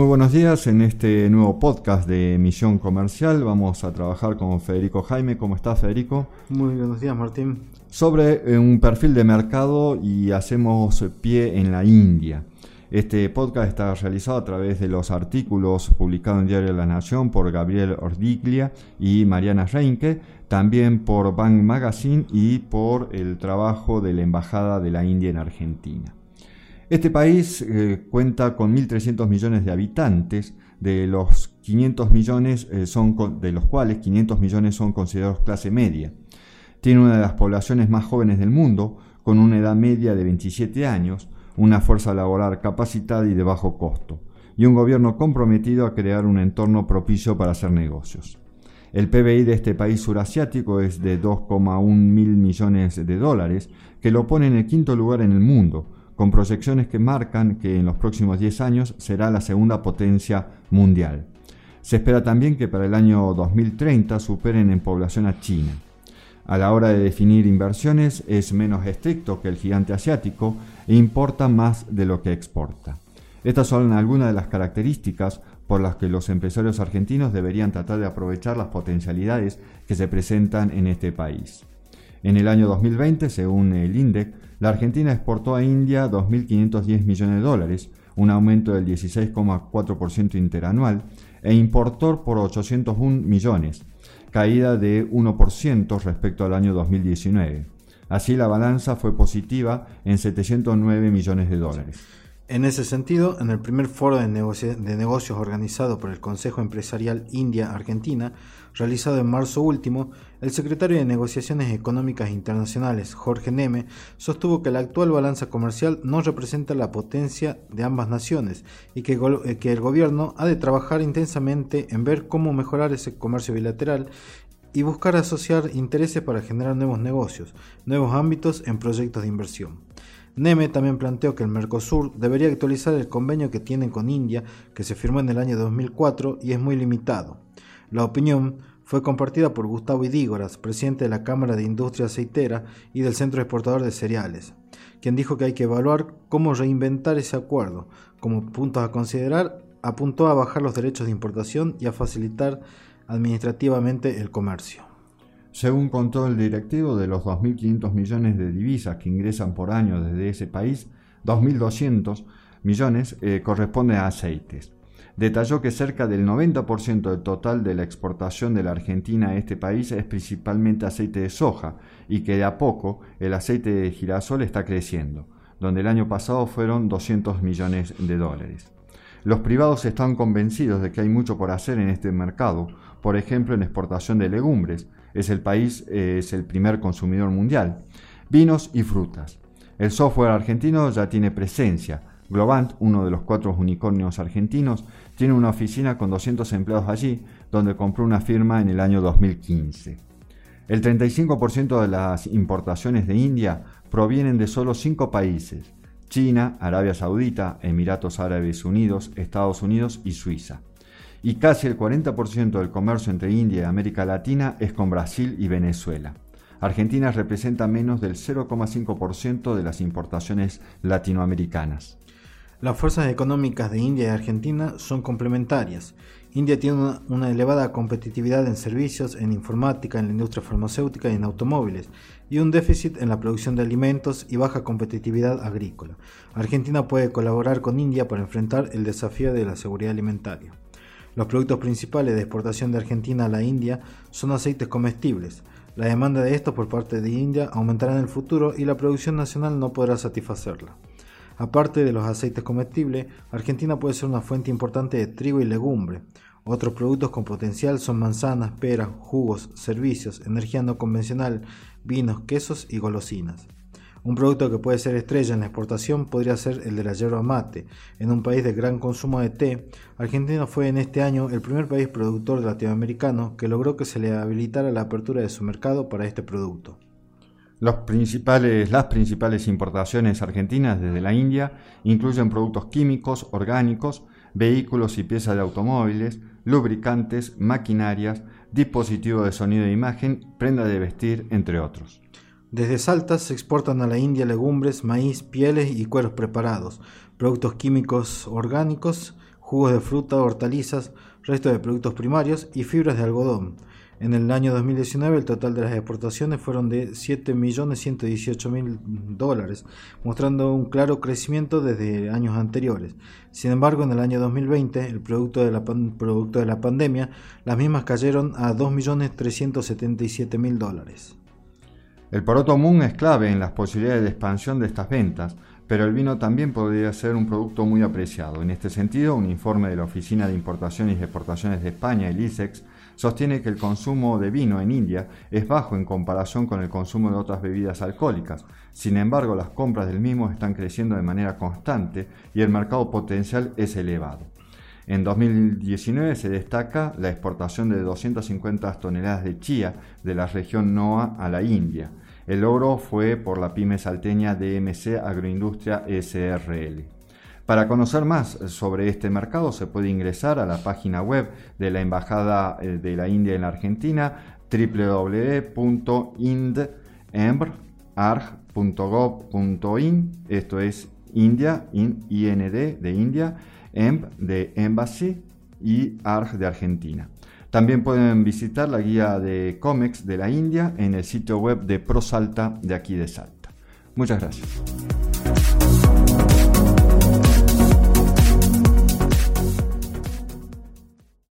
Muy buenos días. En este nuevo podcast de Misión Comercial vamos a trabajar con Federico Jaime. ¿Cómo estás, Federico? Muy buenos días, Martín. Sobre eh, un perfil de mercado y hacemos pie en la India. Este podcast está realizado a través de los artículos publicados en Diario La Nación por Gabriel Ordiglia y Mariana Reinke, también por Bank Magazine y por el trabajo de la Embajada de la India en Argentina. Este país eh, cuenta con 1.300 millones de habitantes, de los 500 millones eh, son de los cuales 500 millones son considerados clase media. Tiene una de las poblaciones más jóvenes del mundo, con una edad media de 27 años, una fuerza laboral capacitada y de bajo costo, y un gobierno comprometido a crear un entorno propicio para hacer negocios. El PBI de este país surasiático es de 2,1 mil millones de dólares, que lo pone en el quinto lugar en el mundo, con proyecciones que marcan que en los próximos 10 años será la segunda potencia mundial. Se espera también que para el año 2030 superen en población a China. A la hora de definir inversiones es menos estricto que el gigante asiático e importa más de lo que exporta. Estas son algunas de las características por las que los empresarios argentinos deberían tratar de aprovechar las potencialidades que se presentan en este país. En el año 2020, según el INDEC, la Argentina exportó a India 2.510 millones de dólares, un aumento del 16,4% interanual, e importó por 801 millones, caída de 1% respecto al año 2019. Así la balanza fue positiva en 709 millones de dólares. En ese sentido, en el primer foro de, negocios organizado por el Consejo Empresarial India-Argentina, realizado en marzo último, el secretario de Negociaciones Económicas Internacionales, Jorge Neme, sostuvo que la actual balanza comercial no representa la potencia de ambas naciones y eh, que el gobierno ha de trabajar intensamente en ver cómo mejorar ese comercio bilateral y buscar asociar intereses para generar nuevos negocios, nuevos ámbitos en proyectos de inversión. Neme también planteó que el Mercosur debería actualizar el convenio que tienen con India, que se firmó en el año 2004 y es muy limitado. La opinión fue compartida por Gustavo Idígoras, presidente de la Cámara de Industria Aceitera y del Centro Exportador de Cereales, quien dijo que hay que evaluar cómo reinventar ese acuerdo. Como puntos a considerar, apuntó a bajar los derechos de importación y a facilitar administrativamente el comercio. Según contó el directivo, de los 2.500 millones de divisas que ingresan por año desde ese país, 2.200 millones eh, corresponden a aceites. Detalló que cerca del 90% del total de la exportación de la Argentina a este país es principalmente aceite de soja y que de a poco el aceite de girasol está creciendo, donde el año pasado fueron 200 millones de dólares. Los privados están convencidos de que hay mucho por hacer en este mercado, por ejemplo en exportación de legumbres, es el país, eh, es el primer consumidor mundial. Vinos y frutas. El software argentino ya tiene presencia. Globant, uno de los cuatro unicornios argentinos, tiene una oficina con 200 empleados allí, donde compró una firma en el año 2015. El 35% de las importaciones de India provienen de solo cinco países, China, Arabia Saudita, Emiratos Árabes Unidos, Estados Unidos y Suiza y casi el 40% del comercio entre India y América Latina es con Brasil y Venezuela. Argentina representa menos del 0,5% de las importaciones latinoamericanas. Las fuerzas económicas de India y Argentina son complementarias. India tiene una, elevada competitividad en servicios, en informática, en la industria farmacéutica y en automóviles, y un déficit en la producción de alimentos y baja competitividad agrícola. Argentina puede colaborar con India para enfrentar el desafío de la seguridad alimentaria. Los productos principales de exportación de Argentina a la India son aceites comestibles. La demanda de estos por parte de India aumentará en el futuro y la producción nacional no podrá satisfacerla. Aparte de los aceites comestibles, Argentina puede ser una fuente importante de trigo y legumbre. Otros productos con potencial son manzanas, peras, jugos, servicios, energía no convencional, vinos, quesos y golosinas. Un producto que puede ser estrella en la exportación podría ser el de la yerba mate. En un país de gran consumo de té, Argentina fue en este año el primer país productor latinoamericano que logró que se le habilitara la apertura de su mercado para este producto. las principales importaciones argentinas desde la India incluyen productos químicos, orgánicos, vehículos y piezas de automóviles, lubricantes, maquinarias, dispositivos de sonido e imagen, prenda de vestir, entre otros. Desde Salta se exportan a la India legumbres, maíz, pieles y cueros preparados, productos químicos orgánicos, jugos de fruta, hortalizas, restos de productos primarios y fibras de algodón. En el año 2019 el total de las exportaciones fueron de 7.118.000 dólares, mostrando un claro crecimiento desde años anteriores. Sin embargo, en el año 2020, el producto de la, producto de la pandemia, las mismas cayeron a 2.377.000 dólares. El poroto Moon es clave en las posibilidades de expansión de estas ventas, pero el vino también podría ser un producto muy apreciado. En este sentido, un informe de la Oficina de Importaciones y Exportaciones de España, el ISEX, sostiene que el consumo de vino en India es bajo en comparación con el consumo de otras bebidas alcohólicas. Sin embargo, las compras del mismo están creciendo de manera constante y el mercado potencial es elevado. En 2019 se destaca la exportación de 250 toneladas de chía de la región NOA a la India. El logro fue por la pyme salteña DMC Agroindustria SRL. Para conocer más sobre este mercado se puede ingresar a la página web de la Embajada eh, de la India en la Argentina www.indembarg.gov.in Esto es India, IND de India, EMB de Embassy y ARG de Argentina. También pueden visitar la guía de COMEX de la India en el sitio web de ProSalta de aquí de Salta. Muchas gracias.